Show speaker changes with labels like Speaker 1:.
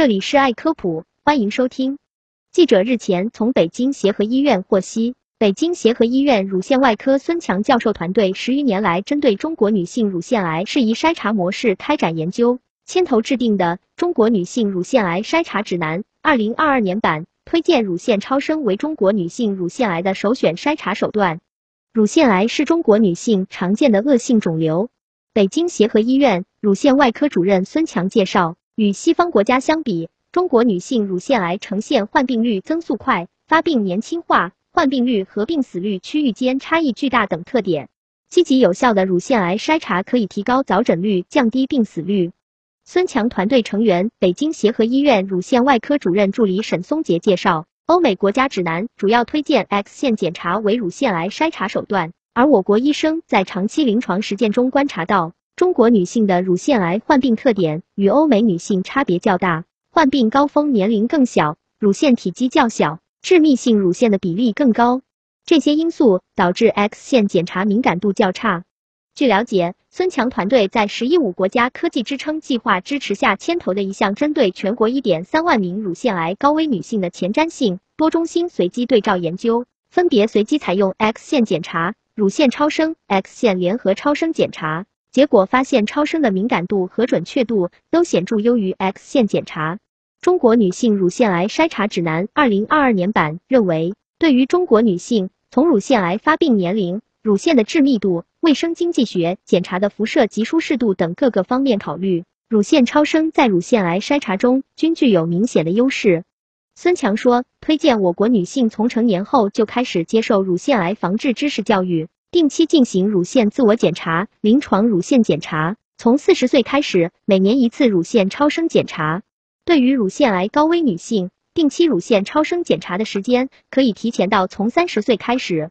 Speaker 1: 这里是爱科普，欢迎收听。记者日前从北京协和医院获悉，北京协和医院乳腺外科孙强教授团队十余年来针对中国女性乳腺癌适宜筛查模式开展研究，牵头制定的《中国女性乳腺癌筛查指南（二零二二年版）》推荐乳腺超声为中国女性乳腺癌的首选筛查手段。乳腺癌是中国女性常见的恶性肿瘤。北京协和医院乳腺外科主任孙强介绍，与西方国家相比，中国女性乳腺癌呈现患病率增速快、发病年轻化、患病率和病死率区域间差异巨大等特点。积极有效的乳腺癌筛查可以提高早诊率，降低病死率。孙强团队成员、北京协和医院乳腺外科主任助理沈松杰介绍，欧美国家指南主要推荐 X 线检查为乳腺癌筛查手段。而我国医生在长期临床实践中观察到，中国女性的乳腺癌患病特点与欧美女性差别较大，患病高峰年龄更小，乳腺体积较小，致密性乳腺的比例更高。这些因素导致 X 线检查敏感度较差。据了解，孙强团队在“十一五”国家科技支撑计划支持下牵头的一项针对全国一点三万名乳腺癌高危女性的前瞻性多中心随机对照研究，分别随机采用 X 线检查。乳腺超声、X 线联合超声检查结果发现，超声的敏感度和准确度都显著优于 X 线检查。中国女性乳腺癌筛查指南（二零二二年版）认为，对于中国女性，从乳腺癌发病年龄、乳腺的致密度、卫生经济学、检查的辐射及舒适度等各个方面考虑，乳腺超声在乳腺癌筛查中均具有明显的优势。孙强说，推荐我国女性从成年后就开始接受乳腺癌防治知识教育，定期进行乳腺自我检查、临床乳腺检查，从四十岁开始每年一次乳腺超声检查。对于乳腺癌高危女性，定期乳腺超声检查的时间可以提前到从三十岁开始。